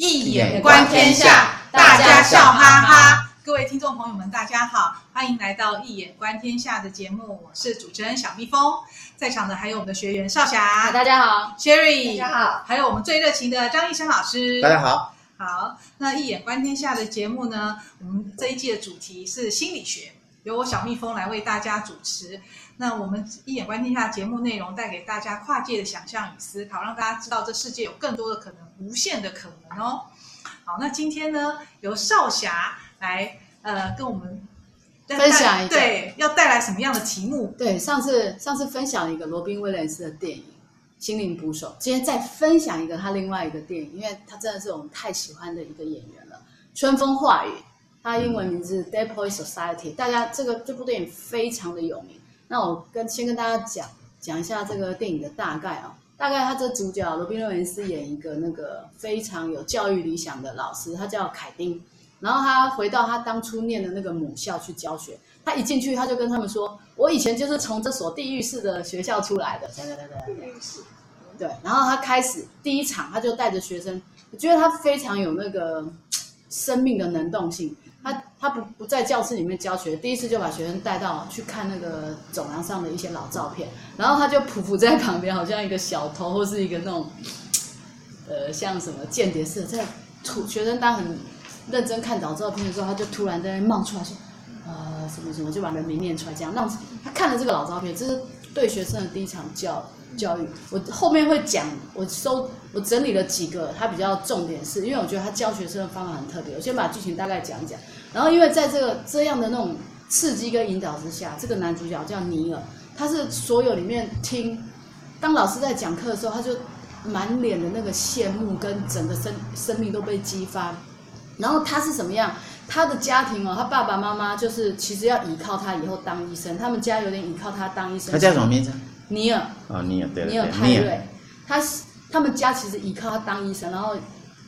易眼观天下，大家笑哈哈。各位听众朋友们，大家好，欢迎来到一眼观天下的节目。我是主持人小蜜蜂，在场的还有我们的学员少霞，大家好；Sherry，大家好；还有我们最热情的张医生老师，大家好。好，那一眼观天下的节目呢，我们这一季的主题是心理学，由我小蜜蜂来为大家主持。那我们一眼观天下节目内容带给大家跨界的想象与思考，让大家知道这世界有更多的可能，无限的可能哦。好，那今天呢，由少侠来呃跟我们分享一个，对，要带来什么样的题目？对，上次上次分享一个罗宾威廉斯的电影《心灵捕手》，今天再分享一个他另外一个电影，因为他真的是我们太喜欢的一个演员了，《春风化雨》，他英文名字《Dead Poets Society》，大家这个这部电影非常的有名。那我跟先跟大家讲讲一下这个电影的大概啊，大概他这主角罗宾威廉斯演一个那个非常有教育理想的老师，他叫凯丁，然后他回到他当初念的那个母校去教学，他一进去他就跟他们说，我以前就是从这所地狱式的学校出来的，对对对对，地狱式，对，然后他开始第一场他就带着学生，我觉得他非常有那个生命的能动性。他不不在教室里面教学，第一次就把学生带到去看那个走廊上的一些老照片，然后他就匍匐在旁边，好像一个小偷或是一个那种，呃，像什么间谍似的，在突学生当很认真看老照片的时候，他就突然在那冒出来说，呃，什么什么，就把人名念出来，这样让他看了这个老照片，这是对学生的第一场教教育。我后面会讲，我收我整理了几个，他比较重点是因为我觉得他教学生的方法很特别，我先把剧情大概讲一讲。然后，因为在这个这样的那种刺激跟引导之下，这个男主角叫尼尔，他是所有里面听，当老师在讲课的时候，他就满脸的那个羡慕跟整个生生命都被激发。然后他是什么样？他的家庭哦，他爸爸妈妈就是其实要依靠他以后当医生，他们家有点依靠他当医生。他叫什么名字？尼尔。哦，尼尔，对，尼尔泰瑞。他他们家其实依靠他当医生，然后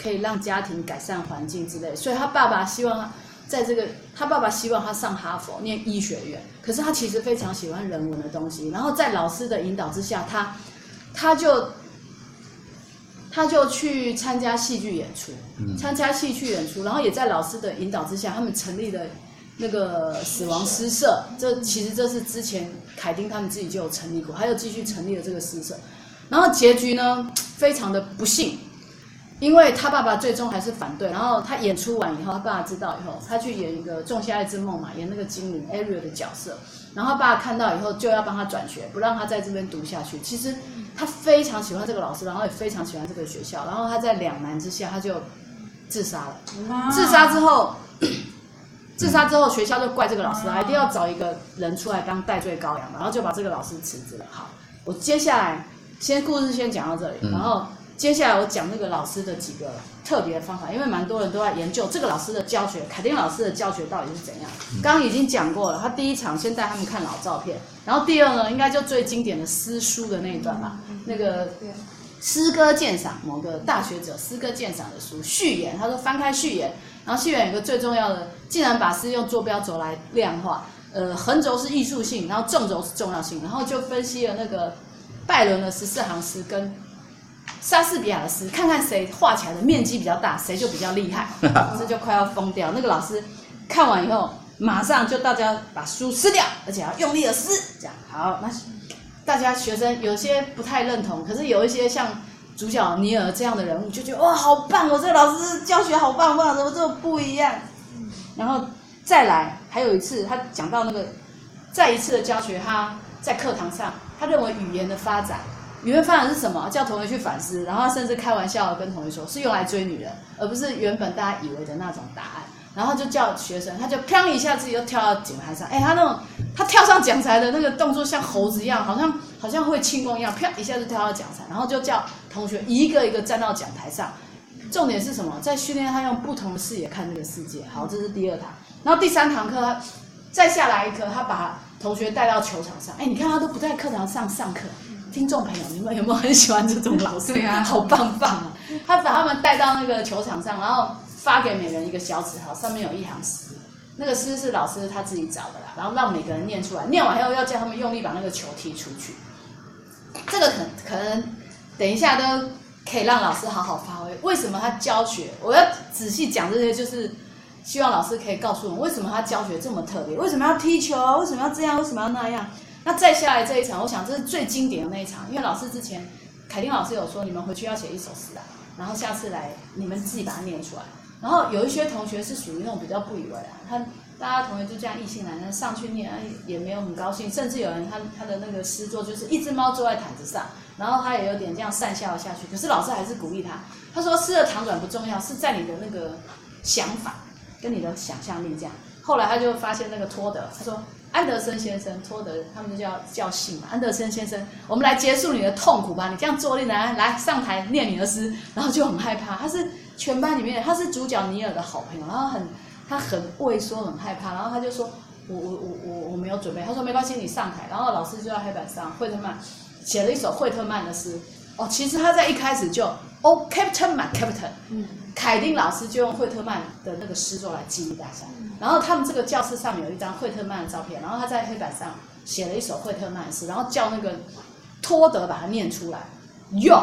可以让家庭改善环境之类，所以他爸爸希望他。在这个，他爸爸希望他上哈佛念医学院，可是他其实非常喜欢人文的东西。然后在老师的引导之下，他，他就，他就去参加戏剧演出，参加戏剧演出，然后也在老师的引导之下，他们成立了那个死亡诗社。这其实这是之前凯丁他们自己就有成立过，还有继续成立了这个诗社。然后结局呢，非常的不幸。因为他爸爸最终还是反对，然后他演出完以后，他爸爸知道以后，他去演一个《仲夏夜之梦》嘛，演那个精灵 Ariel 的角色。然后他爸爸看到以后，就要帮他转学，不让他在这边读下去。其实他非常喜欢这个老师，然后也非常喜欢这个学校。然后他在两难之下，他就自杀了。自杀之后，自杀之后，学校就怪这个老师啊，一定要找一个人出来当代罪羔羊，然后就把这个老师辞职了。好，我接下来先故事先讲到这里，然后。接下来我讲那个老师的几个特别的方法，因为蛮多人都在研究这个老师的教学，凯丁老师的教学到底是怎样。刚刚已经讲过了，他第一场先带他们看老照片，然后第二呢，应该就最经典的诗书的那一段吧，那个诗歌鉴赏某个大学者诗歌鉴赏的书序言，他说翻开序言，然后序言有个最重要的，竟然把诗用坐标轴来量化，呃，横轴是艺术性，然后纵轴是重要性，然后就分析了那个拜伦的十四行诗跟。莎士比亚的诗，看看谁画起来的面积比较大，谁就比较厉害。这就快要疯掉。那个老师看完以后，马上就大家把书撕掉，而且要用力的撕。这样好，那大家学生有些不太认同，可是有一些像主角尼尔这样的人物，就觉得哇，好棒！我这个老师教学好棒棒，怎么这么不一样？然后再来，还有一次他讲到那个再一次的教学，他在课堂上，他认为语言的发展。语言发展是什么？叫同学去反思，然后甚至开玩笑跟同学说，是用来追女人，而不是原本大家以为的那种答案。然后就叫学生，他就砰一下自己就跳到讲台上，哎，他那种他跳上讲台的那个动作像猴子一样，好像 好像会轻功一样，砰一下就跳到讲台，然后就叫同学一个一个站到讲台上。重点是什么？在训练他用不同的视野看这个世界。好，这是第二堂，然后第三堂课他再下来一课，他把同学带到球场上，哎，你看他都不在课堂上上课。听众朋友，你们有没有很喜欢这种老师？对啊，好棒棒啊！他把他们带到那个球场上，然后发给每人一个小纸条，上面有一行诗。那个诗是老师他自己找的啦，然后让每个人念出来。念完以后要叫他们用力把那个球踢出去。这个可可能等一下都可以让老师好好发挥。为什么他教学？我要仔细讲这些，就是希望老师可以告诉我们，为什么他教学这么特别？为什么要踢球？为什么要这样？为什么要那样？那再下来这一场，我想这是最经典的那一场，因为老师之前凯丁老师有说，你们回去要写一首诗啊，然后下次来你们自己把它念出来。然后有一些同学是属于那种比较不以为然，他大家同学就这样意兴阑珊上去念，也没有很高兴，甚至有人他他的那个诗作就是一只猫坐在毯子上，然后他也有点这样讪笑了下去。可是老师还是鼓励他，他说诗的长短不重要，是在你的那个想法跟你的想象力这样。后来他就发现那个托德，他说。安德森先生，托德，他们就叫叫姓嘛。安德森先生，我们来结束你的痛苦吧。你这样坐立难安，来上台念你的诗，然后就很害怕。他是全班里面，他是主角尼尔的好朋友，然后很他很畏缩，很害怕。然后他就说：“我我我我我没有准备。”他说：“没关系，你上台。”然后老师就在黑板上，惠特曼写了一首惠特曼的诗。哦，其实他在一开始就哦，Captain my Captain，嗯，凯丁老师就用惠特曼的那个诗作来激励大家。然后他们这个教室上面有一张惠特曼的照片，然后他在黑板上写了一首惠特曼诗，然后叫那个托德把它念出来。用，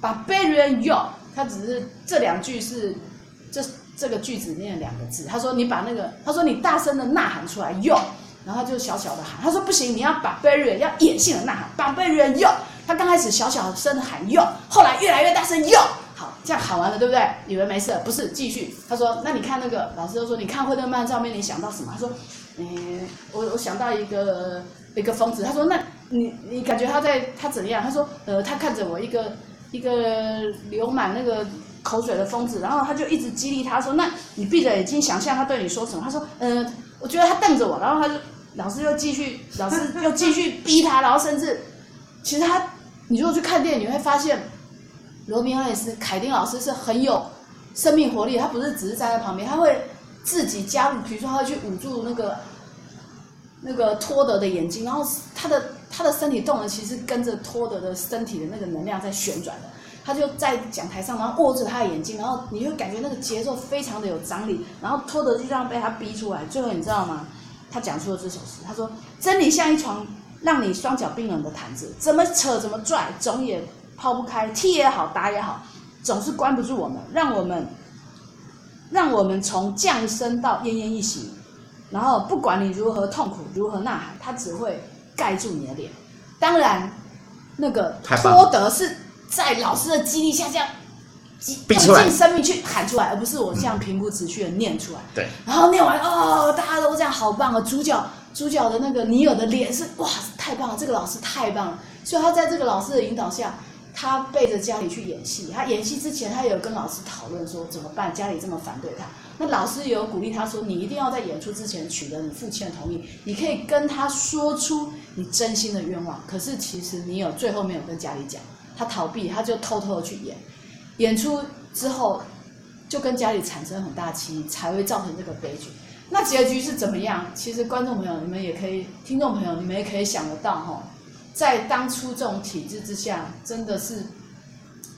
把 barbarian 用，他只是这两句是这这个句子念两个字。他说你把那个，他说你大声的呐喊出来用，然后他就小小的喊。他说不行，你要把 barbarian 要野性的呐喊，把 barbarian 用。他刚开始小小声的喊用，后来越来越大声用。这样喊完了，对不对？以为没事，不是，继续。他说：“那你看那个老师就说，你看惠特曼照片，你想到什么？”他说：“嗯，我我想到一个 一个疯子。”他说：“那你你感觉他在他怎样？”他说：“呃，他看着我一个一个流满那个口水的疯子，然后他就一直激励他说：‘那你闭着眼睛想象他对你说什么？’他说：‘嗯、呃，我觉得他瞪着我。’然后他就老师又继续，老师又继续逼他，然后甚至其实他，你如果去看电影，你会发现。”罗宾汉斯凯丁老师是很有生命活力，他不是只是站在旁边，他会自己加入，比如说他会去捂住那个那个托德的眼睛，然后他的他的身体动的其实跟着托德的身体的那个能量在旋转的，他就在讲台上，然后握着他的眼睛，然后你会感觉那个节奏非常的有张力，然后托德就这样被他逼出来，最后你知道吗？他讲出了这首诗，他说：“真理像一床让你双脚冰冷的毯子，怎么扯怎么拽，总也。”抛不开，踢也好，打也好，总是关不住我们，让我们，让我们从降生到奄奄一息，然后不管你如何痛苦，如何呐喊，它只会盖住你的脸。当然，那个托德是在老师的激励下这样，用尽生命去喊出来，而不是我这样平铺直叙的念出来。对。然后念完，哦，大家都这样，好棒啊！主角，主角的那个尼尔的脸是哇，太棒了，这个老师太棒了。所以他在这个老师的引导下。他背着家里去演戏，他演戏之前，他有跟老师讨论说怎么办，家里这么反对他。那老师也有鼓励他说，你一定要在演出之前取得你父亲的同意，你可以跟他说出你真心的愿望。可是其实你有最后没有跟家里讲，他逃避，他就偷偷的去演，演出之后就跟家里产生很大歧义，才会造成这个悲剧。那结局是怎么样？其实观众朋友你们也可以，听众朋友你们也可以想得到哈。在当初这种体制之下，真的是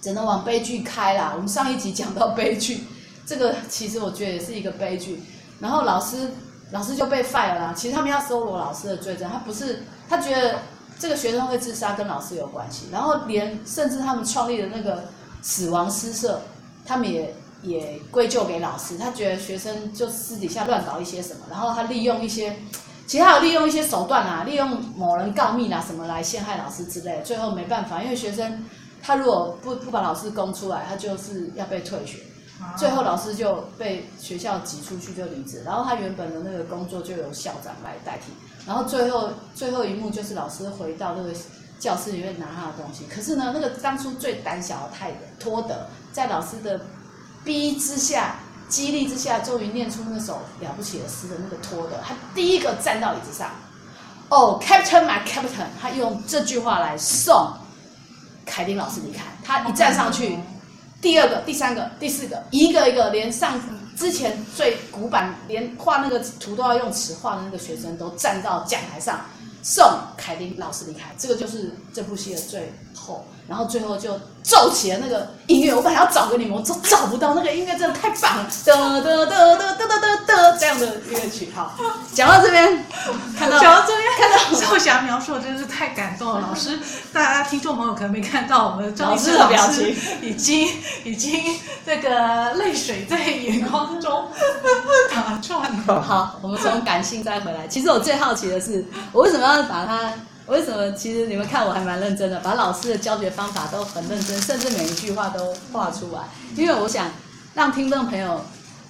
只能往悲剧开啦。我们上一集讲到悲剧，这个其实我觉得也是一个悲剧。然后老师老师就被 fire 了。其实他们要搜罗老师的罪证，他不是他觉得这个学生会自杀跟老师有关系。然后连甚至他们创立的那个死亡诗社，他们也也归咎给老师。他觉得学生就私底下乱搞一些什么，然后他利用一些。其他有利用一些手段啊，利用某人告密啦、啊、什么来陷害老师之类的，最后没办法，因为学生他如果不不把老师供出来，他就是要被退学，最后老师就被学校挤出去就离职，然后他原本的那个工作就由校长来代替，然后最后最后一幕就是老师回到那个教室里面拿他的东西，可是呢，那个当初最胆小的泰德托德，在老师的逼之下。激励之下，终于念出那首了不起的诗的那个托德，他第一个站到椅子上。哦、oh，Captain my Captain，他用这句话来送凯丁老师离开。他一站上去，第二个、第三个、第四个，一个一个连上之前最古板，连画那个图都要用尺画的那个学生都站到讲台上，送凯丁老师离开。这个就是这部戏的最后。然后最后就奏起了那个音乐，我本来要找个你们，我找找不到那个音乐，真的太棒了，嘚嘚嘚嘚嘚嘚嘚嘚这样的乐曲哈。讲到这边，看到讲到这边看到，少霞描述真的是太感动了。老师，大家听众朋友可能没看到我们赵老师的表情，已经已经这个泪水在眼眶中 打转了。好，我们从感性再回来。其实我最好奇的是，我为什么要把它？为什么？其实你们看我还蛮认真的，把老师的教学方法都很认真，甚至每一句话都画出来。因为我想让听众朋友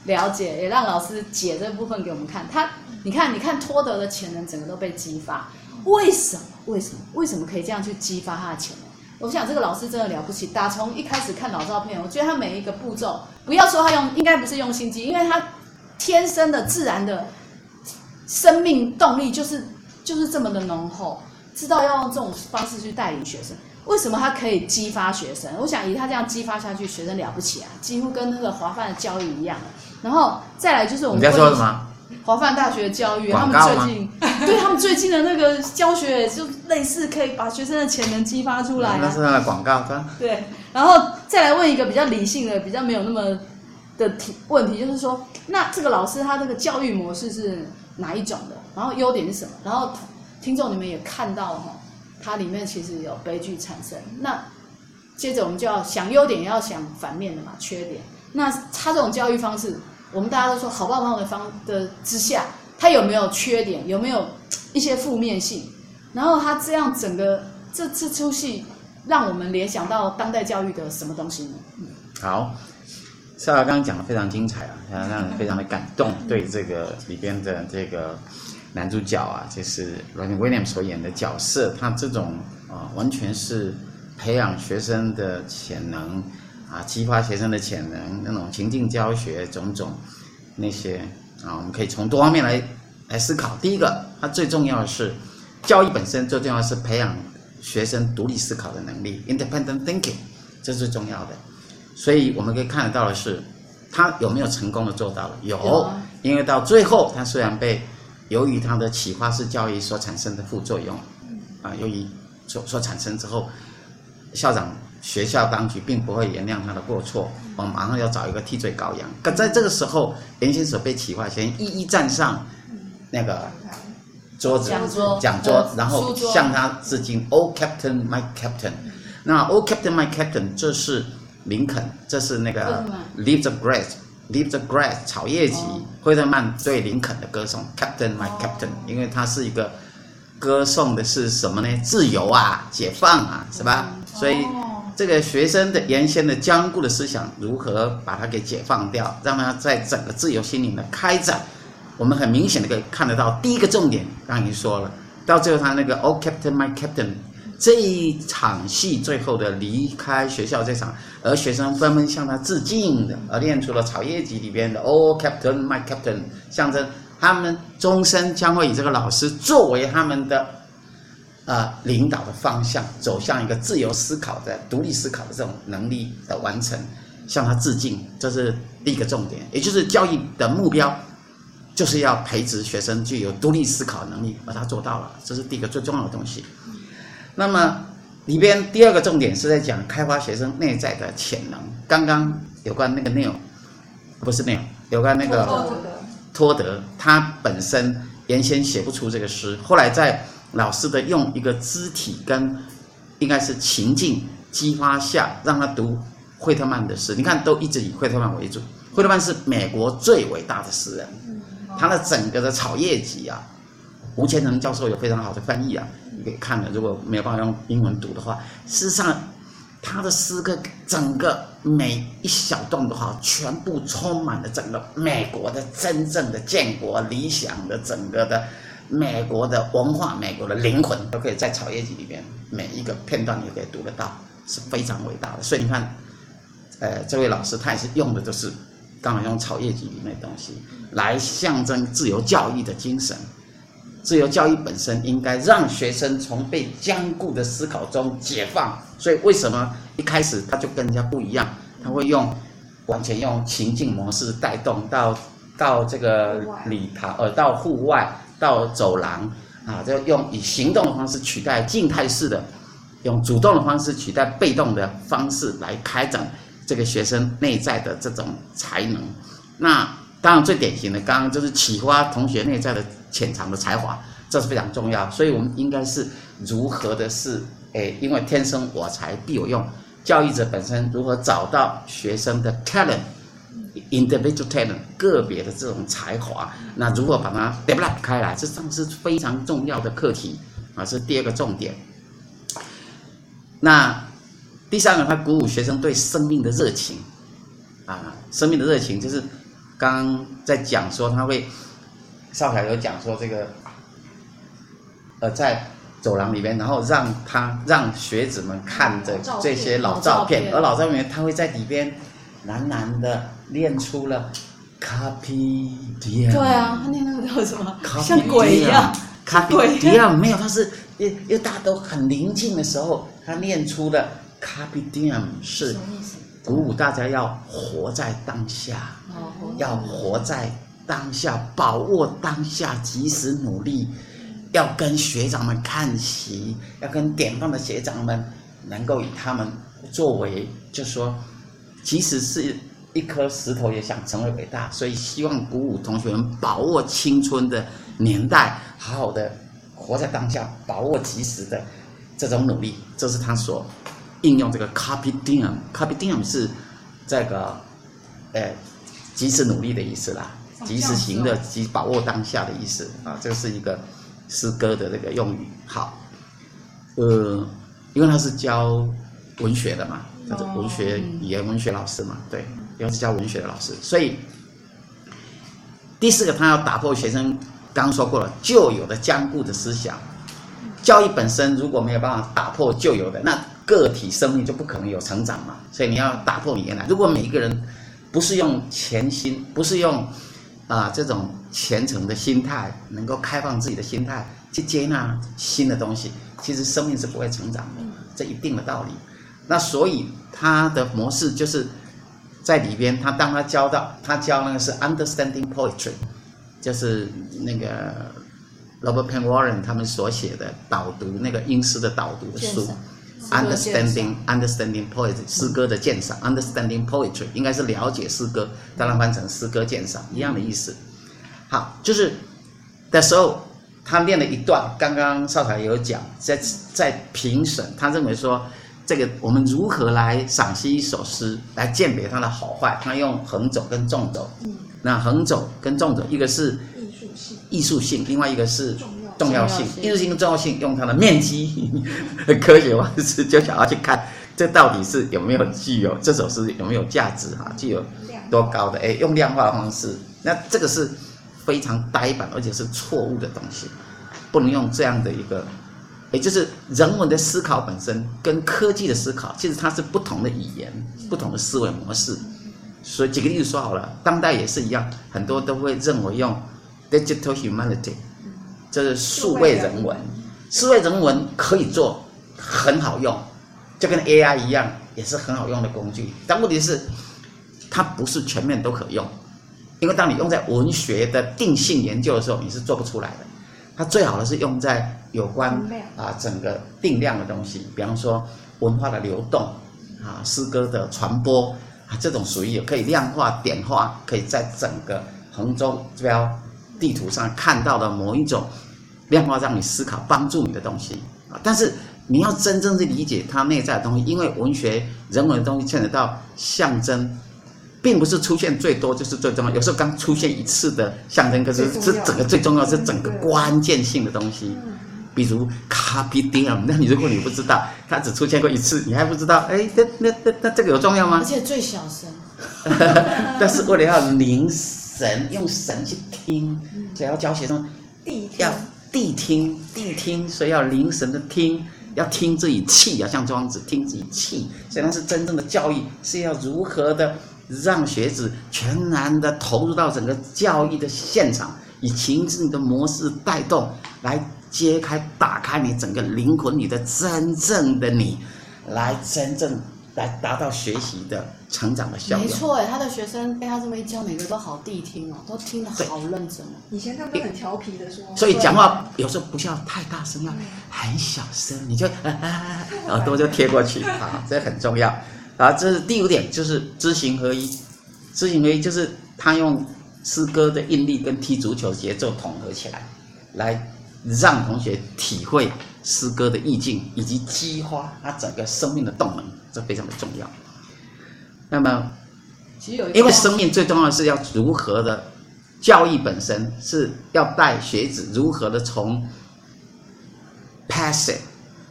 了解，也让老师解这部分给我们看。他，你看，你看托德的潜能整个都被激发。为什么？为什么？为什么可以这样去激发他的潜能？我想这个老师真的了不起。打从一开始看老照片，我觉得他每一个步骤，不要说他用，应该不是用心机，因为他天生的自然的生命动力就是就是这么的浓厚。知道要用这种方式去带领学生，为什么他可以激发学生？我想以他这样激发下去，学生了不起啊，几乎跟那个华梵的教育一样。然后再来就是我们在说什么？华梵大学的教育，他们最近 对他们最近的那个教学，就类似可以把学生的潜能激发出来啊。那是他的广告，对。然后再来问一个比较理性的、比较没有那么的题问题，就是说，那这个老师他这个教育模式是哪一种的？然后优点是什么？然后。听众，你们也看到了哈，它里面其实有悲剧产生。那接着我们就要想优点，也要想反面的嘛，缺点。那他这种教育方式，我们大家都说好棒棒的方的之下，它有没有缺点？有没有一些负面性？然后他这样整个这这出戏，让我们联想到当代教育的什么东西呢？好，少霞刚刚讲的非常精彩啊，让人非常的感动，对这个里边的这个。男主角啊，就是 Robin Williams 所演的角色，他这种啊，完全是培养学生的潜能啊，激发学生的潜能，那种情境教学种种那些啊，我们可以从多方面来来思考。第一个，它最重要的是教育本身，最重要的是培养学生独立思考的能力 （independent thinking），这是最重要的。所以我们可以看得到的是，他有没有成功的做到了？有，因为到最后，他虽然被由于他的启发式教育所产生的副作用，啊，由于所所产生之后，校长、学校当局并不会原谅他的过错，我们马上要找一个替罪羔羊。可在这个时候，原先所被启发先一一站上那个桌子讲桌，讲桌，然后向他致敬。Oh Captain, my Captain。那 Oh Captain, my Captain，这是林肯，这是那个 Leave the Grass。Leave the grass，草叶集，惠特曼对林肯的歌颂，Captain my Captain，因为它是一个歌颂的是什么呢？自由啊，解放啊，是吧？所以这个学生的原先的僵固的思想，如何把它给解放掉，让他在整个自由心灵的开展，我们很明显的可以看得到。第一个重点，刚才已经说了，到最后他那个 Oh Captain my Captain。这一场戏最后的离开学校这场，而学生纷纷向他致敬的，而练出了《草叶集》里边的 “Oh Captain, My Captain”，象征他们终身将会以这个老师作为他们的呃领导的方向，走向一个自由思考的、独立思考的这种能力的完成，向他致敬。这是第一个重点，也就是教育的目标，就是要培植学生具有独立思考能力，而他做到了，这是第一个最重要的东西。那么里边第二个重点是在讲开发学生内在的潜能。刚刚有关那个内容，不是内容，有关那个托德，他本身原先写不出这个诗，后来在老师的用一个肢体跟应该是情境激发下，让他读惠特曼的诗。你看，都一直以惠特曼为主。惠特曼是美国最伟大的诗人，他的整个的草叶集啊。吴虔诚教授有非常好的翻译啊，给看了。如果没有办法用英文读的话，事实上，他的诗歌整个每一小段的话，全部充满了整个美国的真正的建国理想的整个的美国的文化、美国的灵魂，都可以在《草叶集》里面每一个片段你可以读得到，是非常伟大的。所以你看，呃，这位老师他也是用的都是刚好用《草叶集》里面的东西来象征自由教育的精神。自由教育本身应该让学生从被僵固的思考中解放，所以为什么一开始他就跟人家不一样？他会用完全用情境模式带动到到这个礼堂，呃，到户外，到走廊啊，就用以行动的方式取代静态式的用主动的方式取代被动的方式来开展这个学生内在的这种才能。那当然最典型的，刚刚就是启发同学内在的潜藏的才华，这是非常重要。所以我们应该是如何的是，哎，因为天生我材必有用。教育者本身如何找到学生的 talent，individual talent，个别的这种才华，那如何把它 develop 开来，这上是非常重要的课题啊，是第二个重点。那第三个，他鼓舞学生对生命的热情啊，生命的热情就是刚在讲说他会，少凯有讲说这个，呃，在。走廊里面，然后让他让学子们看着这些老照片，而老照片他会在里边喃喃的念出了 Carpe Diem。对啊，他念那个叫什么？像鬼一样。Carpe Diem 没有，他是因因为大家都很宁静的时候，他念出了 Carpe Diem 是鼓舞大家要活在当下，要活在当下，把握当下，及时努力。要跟学长们看齐，要跟典范的学长们，能够以他们作为，就说，即使是一颗石头也想成为伟大，所以希望鼓舞同学们把握青春的年代，好好的活在当下，把握及时的这种努力，这是他所应用这个 carpe diem，carpe diem 是这个，呃，及时努力的意思啦，及时行乐，及把握当下的意思啊，这是一个。诗歌的那个用语，好，呃，因为他是教文学的嘛，他是文学语言文学老师嘛，对，因为是教文学的老师，所以第四个他要打破学生刚刚说过了旧有的僵固的思想，教育本身如果没有办法打破旧有的，那个体生命就不可能有成长嘛，所以你要打破你原来，如果每一个人不是用潜心，不是用。啊，这种虔诚的心态，能够开放自己的心态去接纳新的东西，其实生命是不会成长的，这一定的道理。那所以他的模式就是在里边，他当他教到他教那个是 understanding poetry，就是那个 Robert Penn Warren 他们所写的导读那个英诗的导读的书。Understanding, understanding poetry，诗歌的鉴赏。Understanding poetry 应该是了解诗歌，当然翻成诗歌鉴赏一样的意思。好，就是的时候，他练了一段，刚刚少凯有讲，在在评审，他认为说，这个我们如何来赏析一首诗，来鉴别它的好坏？他用横轴跟纵轴。嗯。那横轴跟纵轴，一个是艺术性，艺术性，另外一个是。重要性，艺术性的重要性，用它的面积 科学方式，就想要去看这到底是有没有具有这首诗有没有价值哈，具有多高的哎，用量化的方式，那这个是非常呆板而且是错误的东西，不能用这样的一个，也就是人文的思考本身跟科技的思考，其实它是不同的语言，不同的思维模式。所以举个例子说好了，当代也是一样，很多都会认为用 digital humanity。这是数位人文，数位人文可以做很好用，就跟 AI 一样，也是很好用的工具。但问题是，它不是全面都可用，因为当你用在文学的定性研究的时候，你是做不出来的。它最好的是用在有关啊整个定量的东西，比方说文化的流动啊，诗歌的传播啊，这种属于可以量化点化，可以在整个横轴标地图上看到的某一种。量化让你思考、帮助你的东西啊，但是你要真正去理解它内在的东西，因为文学、人文的东西牵扯到象征，并不是出现最多就是最重要。有时候刚出现一次的象征，可是是整个最重要，是整个关键性的东西。比如 Carpe Diem，那你如果你不知道它只出现过一次，你还不知道，哎，那那那那这个有重要吗？而且最小声，但是为了要凝神，用神去听，所以要教学生要。谛听，谛听，所以要凝神的听，要听自己气，要像庄子听自己气。所以那是真正的教育，是要如何的让学子全然的投入到整个教育的现场，以情境的模式带动，来揭开、打开你整个灵魂里的真正的你，来真正来达到学习的成长的效果。没错，哎，他的学生被他这么一教，每个都好谛听哦，都听得好认真哦。以前他们都很调皮的说，所以讲话有时候不需要太大声，要很小声，你就啊啊啊，耳朵就贴过去啊，这很重要。啊，这是第五点，就是知行合一。知行合一就是他用诗歌的韵律跟踢足球节奏统合起来，来让同学体会诗歌的意境，以及激发他整个生命的动能，这非常的重要。那么，因为生命最重要的是要如何的教育本身是要带学子如何的从 passive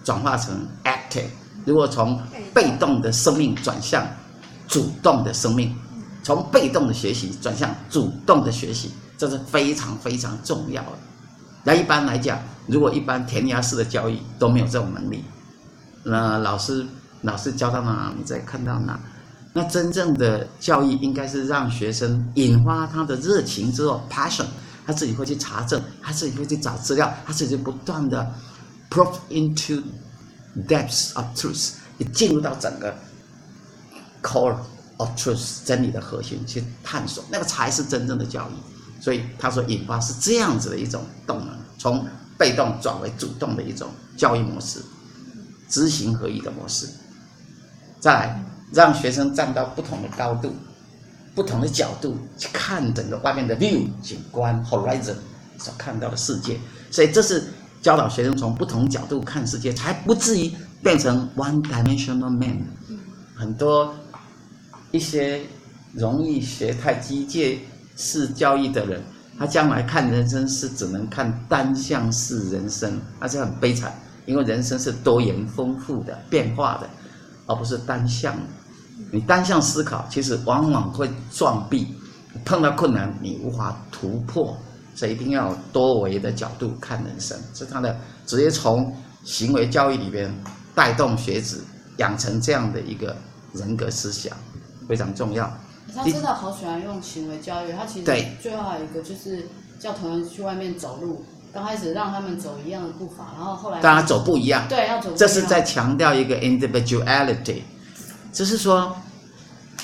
转化成 active，如果从被动的生命转向主动的生命，从被动的学习转向主动的学习，这是非常非常重要的。那一般来讲，如果一般填鸭式的教育都没有这种能力，那老师老师教到哪，你再看到哪。那真正的教育应该是让学生引发他的热情之后，passion，他自己会去查证，他自己会去找资料，他自己不断的 probe into depths of truth，也进入到整个 core of truth 真理的核心去探索，那个才是真正的教育。所以他说引发是这样子的一种动能，从被动转为主动的一种教育模式，知行合一的模式。再来。让学生站到不同的高度、不同的角度去看整个外面的 view 景观 horizon 所看到的世界，所以这是教导学生从不同角度看世界，才不至于变成 one-dimensional man。很多一些容易学太机械是教育的人，他将来看人生是只能看单向式人生，那是很悲惨，因为人生是多元丰富的、变化的，而不是单向的。你单向思考，其实往往会撞壁，碰到困难你无法突破，所以一定要多维的角度看人生。是他的直接从行为教育里边带动学子养成这样的一个人格思想，非常重要。他真的好喜欢用行为教育，他其实最后还有一个就是叫同学去外面走路，刚开始让他们走一样的步伐，然后后来大家走不一样，对，要走不一样。这是在强调一个 individuality。就是说，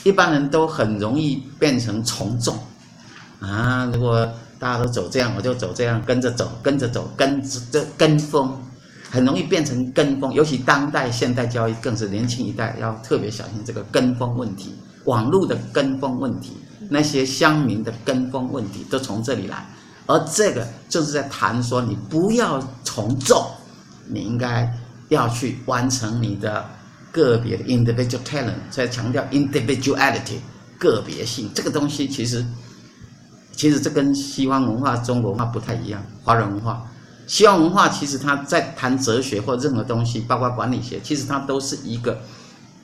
一般人都很容易变成从众，啊，如果大家都走这样，我就走这样，跟着走，跟着走，跟着跟风，很容易变成跟风。尤其当代现代教育，更是年轻一代要特别小心这个跟风问题，网络的跟风问题，那些乡民的跟风问题，都从这里来。而这个就是在谈说，你不要从众，你应该要去完成你的。个别的 individual talent，在强调 individuality 个别性这个东西，其实其实这跟西方文化、中国文化不太一样。华人文化、西方文化，其实它在谈哲学或任何东西，包括管理学，其实它都是一个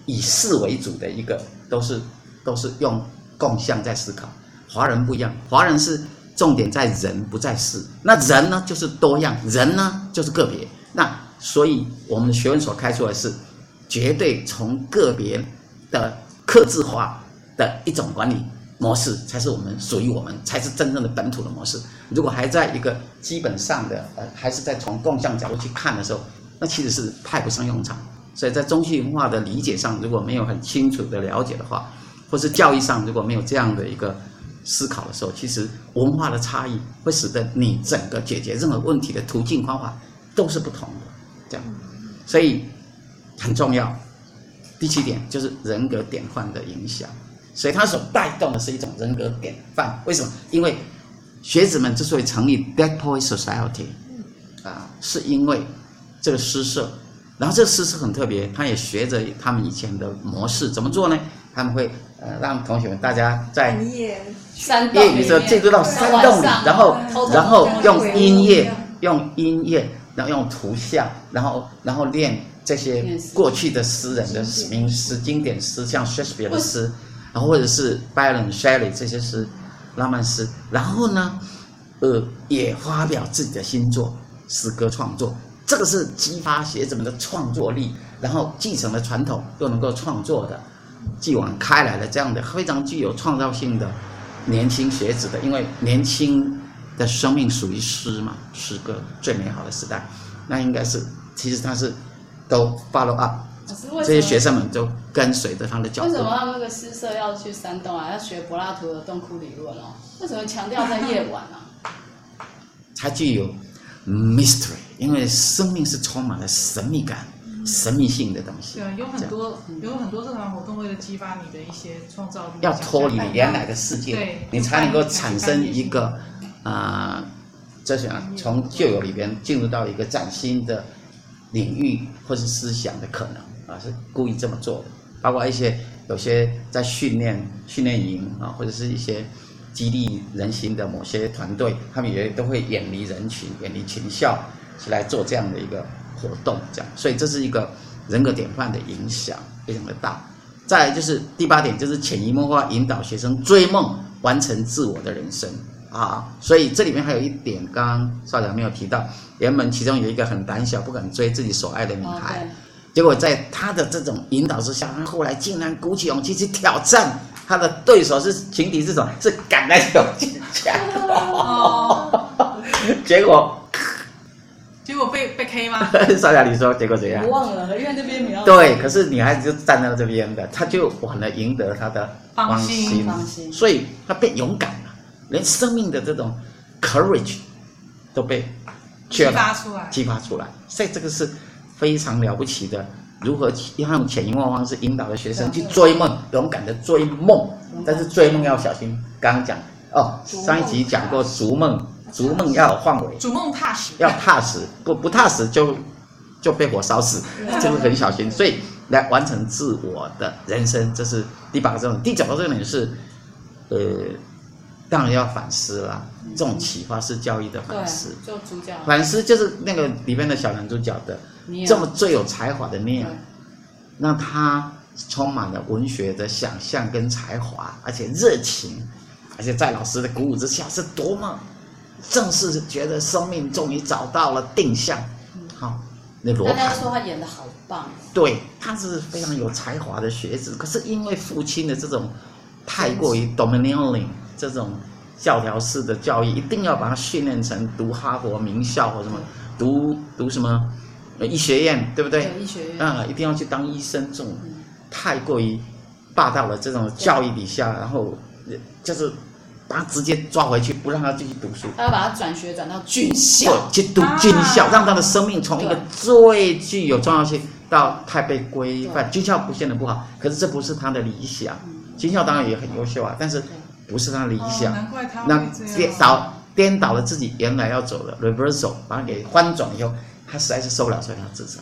以事为主的一个，都是都是用共相在思考。华人不一样，华人是重点在人不在事。那人呢，就是多样，人呢就是个别。那所以我们的学问所开出来是。绝对从个别的客制化的一种管理模式，才是我们属于我们，才是真正的本土的模式。如果还在一个基本上的呃，还是在从共相角度去看的时候，那其实是派不上用场。所以在中西文化的理解上，如果没有很清楚的了解的话，或是教育上如果没有这样的一个思考的时候，其实文化的差异会使得你整个解决任何问题的途径方法都是不同的。这样，所以。很重要，第七点就是人格典范的影响，所以它所带动的是一种人格典范。为什么？因为学子们之所以成立 Dead Poets Society，啊，是因为这个诗社，然后这个诗社很特别，他也学着他们以前的模式，怎么做呢？他们会呃让同学们大家在山洞里头进入到山洞里，然后然后用音乐，用音乐，然后用图像，然后然后练。这些过去的诗人的名诗、经典诗，像 Shakespeare 的诗，然后或者是 Byron、Shelley 这些诗，浪漫诗，然后呢，呃，也发表自己的新作诗歌创作，这个是激发学子们的创作力，然后继承了传统又能够创作的，继往开来的这样的非常具有创造性的年轻学子的，因为年轻的生命属于诗嘛，诗歌最美好的时代，那应该是其实他是。都 follow up 这些学生们都跟随着他的脚步。为什么他们那个诗社要去山洞啊？要学柏拉图的洞窟理论哦？为什么强调在夜晚啊？它具有 mystery，因为生命是充满了神秘感、嗯、神秘性的东西。对，有很多有很多社团活动为了激发你的一些创造力，要脱离你原来的世界，对你才能够产生一个啊，这想从旧有里边进入到一个崭新的领域或是思想的可能啊，是故意这么做的。包括一些有些在训练训练营啊，或者是一些。激励人心的某些团队，他们也都会远离人群、远离群校，是来做这样的一个活动，这样。所以这是一个人格典范的影响非常的大。再来就是第八点，就是潜移默化引导学生追梦，完成自我的人生啊。所以这里面还有一点，刚刚校长没有提到，原本其中有一个很胆小、不敢追自己所爱的女孩，哦、结果在他的这种引导之下，他后来竟然鼓起勇气去挑战。他的对手是情敌是什么？是橄榄球进墙。哦，结果，结果被被 K 吗？少雅，你说结果怎样？我忘了，因为那边比较对，可是女孩子就站在这边的，她就完了赢得她的芳心，芳心，所以她变勇敢了，连生命的这种 courage 都被激发出来，激发出来，所以这个是非常了不起的。如何用潜移默化方式引导的学生去追梦，勇敢的追梦，但是追梦要小心。刚刚讲哦，上一集讲过逐梦，逐梦要有范围，逐梦踏实，要踏实，不不踏实就就被火烧死，就是很小心。所以来完成自我的人生，这是第八个重点。第九个重点是，呃，当然要反思了，这种启发式教育的反思，就主角。反思就是那个里面的小男主角的。这么最有才华的念，让他充满了文学的想象跟才华，而且热情，而且在老师的鼓舞之下，是多么正是觉得生命终于找到了定向。好，那罗盘。大家说他演得好棒。对，他是非常有才华的学子，可是因为父亲的这种太过于 domineering 这种教条式的教育，一定要把他训练成读哈佛名校或什么，读读什么。医学院对不对？对，医学院啊，一定要去当医生，这种太过于霸道了。这种教育底下，然后就是把他直接抓回去，不让他继续读书。他要把他转学转到军校，去读军校，啊、让他的生命从一个最具有重要性到太被规范。军校不见得不好，可是这不是他的理想。军校当然也很优秀啊，但是不是他的理想。哦、难怪他那颠倒颠倒了自己原来要走的 reversal，把他给翻转以后。他实在是受不了，所以他自杀。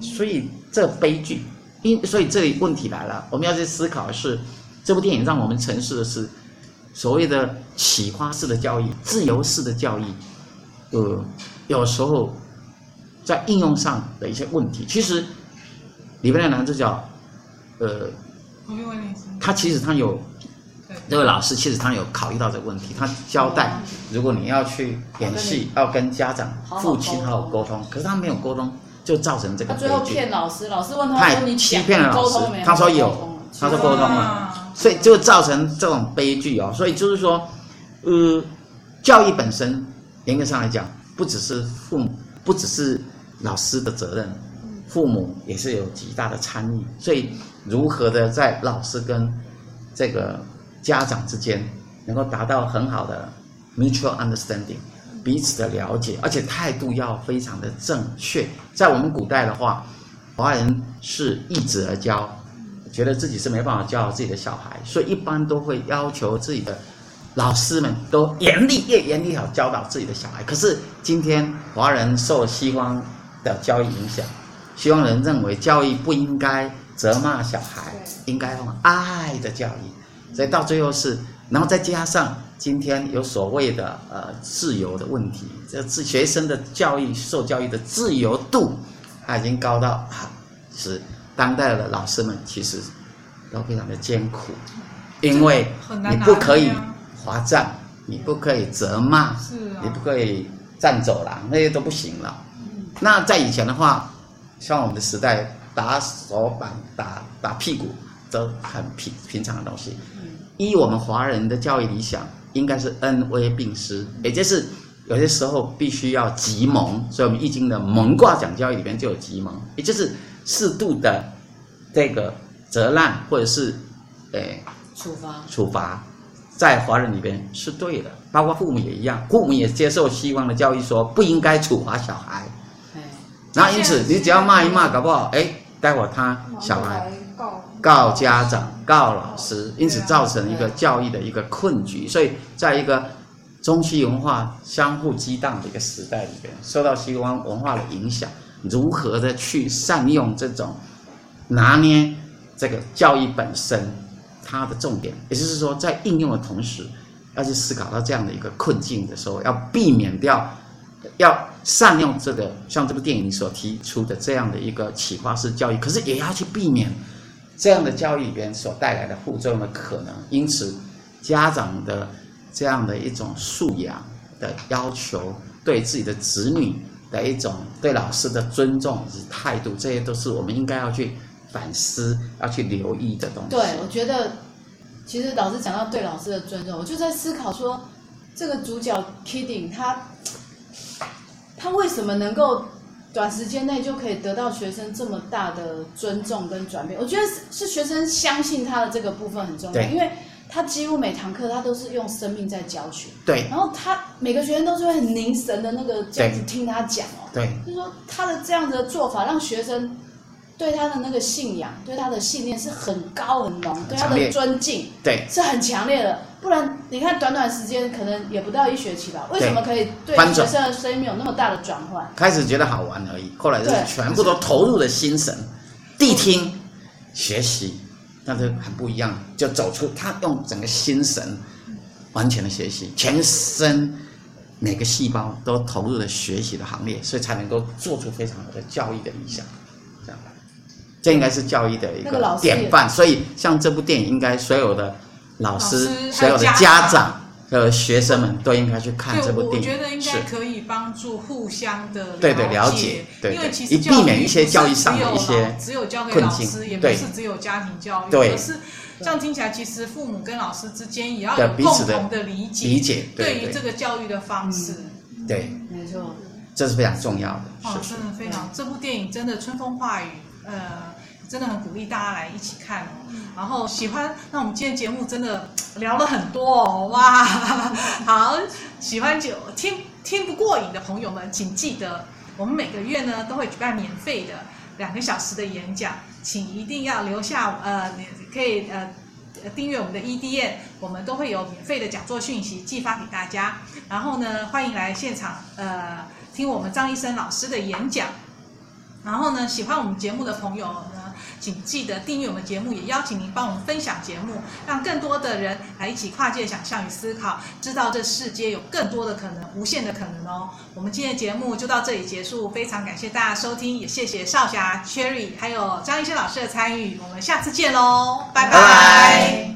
所以这悲剧，因所以这里问题来了，我们要去思考的是，这部电影让我们呈现的是所谓的启发式的教育、自由式的教育，呃，有时候在应用上的一些问题。其实里面的男主角，呃，他其实他有。这位老师其实他有考虑到这个问题，他交代，如果你要去演戏，要跟家长、父亲好好沟通，可是他没有沟通，就造成这个悲剧。他最后骗老师，老师问他说：“你欺骗了老师？”他说有，他说沟通了，所以就造成这种悲剧哦。所以就是说，呃，教育本身严格上来讲，不只是父母，不只是老师的责任，父母也是有极大的参与。所以如何的在老师跟这个。家长之间能够达到很好的 mutual understanding，彼此的了解，而且态度要非常的正确。在我们古代的话，华人是易子而教，觉得自己是没办法教好自己的小孩，所以一般都会要求自己的老师们都严厉，越严厉好教导自己的小孩。可是今天华人受西方的教育影响，西方人认为教育不应该责骂小孩，应该用爱的教育。所以到最后是，然后再加上今天有所谓的呃自由的问题，这自学生的教育受教育的自由度，它已经高到啊，是当代的老师们其实都非常的艰苦，因为你不可以罚站，你不可以责骂，你不可以站走廊，那些都不行了。那在以前的话，像我们的时代，打手板、打打屁股都很平平常的东西。依我们华人的教育理想，应该是恩威并施，也就是有些时候必须要急蒙，所以我们易经的蒙卦讲教育里面就有急蒙，也就是适度的这个责难或者是，诶，处罚处罚，在华人里边是对的，包括父母也一样，父母也接受西方的教育，说不应该处罚小孩。哎，然后因此你只要骂一骂，搞不好哎，待会儿他小孩告告家长、告老师，因此造成一个教育的一个困局。所以在一个中西文化相互激荡的一个时代里边，受到西方文化的影响，如何的去善用这种拿捏这个教育本身它的重点，也就是说，在应用的同时，要去思考到这样的一个困境的时候，要避免掉，要善用这个像这部电影所提出的这样的一个启发式教育，可是也要去避免这样的教育里边所带来的副作用的可能。因此，家长的。这样的一种素养的要求，对自己的子女的一种对老师的尊重与态度，这些都是我们应该要去反思、要去留意的东西。对，我觉得其实老师讲到对老师的尊重，我就在思考说，这个主角 Kidding 他他为什么能够短时间内就可以得到学生这么大的尊重跟转变？我觉得是是学生相信他的这个部分很重要，因为。他几乎每堂课他都是用生命在教学，对。然后他每个学生都是会很凝神的那个这样子听他讲哦，对。就是说他的这样子的做法，让学生对他的那个信仰、对他的信念是很高很浓，对他的尊敬，对，是很强烈的。不然你看短短时间可能也不到一学期吧，为什么可以对学生的生命有那么大的转换？开始觉得好玩而已，后来就是全部都投入了心神，谛听学习。那就很不一样，就走出他用整个心神，完全的学习，全身每个细胞都投入了学习的行列，所以才能够做出非常好的教育的理想。这样，这应该是教育的一个典范。所以，像这部电影，应该所有的老师、所有的家长。呃，学生们都应该去看这部电影。我觉得应该可以帮助互相的对对了解，对，因为其实避免一些教育上的一些只有教给老师，也不是只有家庭教育，对，而是这样听起来，其实父母跟老师之间也要有共同的理解，理解对于这个教育的方式，对，没错，这是非常重要的。哦，真的非常，这部电影真的春风化雨，呃。真的很鼓励大家来一起看哦，然后喜欢，那我们今天节目真的聊了很多哦，哇，好，喜欢就听听不过瘾的朋友们，请记得我们每个月呢都会举办免费的两个小时的演讲，请一定要留下呃，你可以呃订阅我们的 EDN，我们都会有免费的讲座讯息寄发给大家，然后呢欢迎来现场呃听我们张医生老师的演讲，然后呢喜欢我们节目的朋友呢。请记得订阅我们节目，也邀请您帮我们分享节目，让更多的人来一起跨界想象与思考，知道这世界有更多的可能，无限的可能哦。我们今天的节目就到这里结束，非常感谢大家收听，也谢谢少侠、Cherry 还有张医生老师的参与，我们下次见喽，拜拜。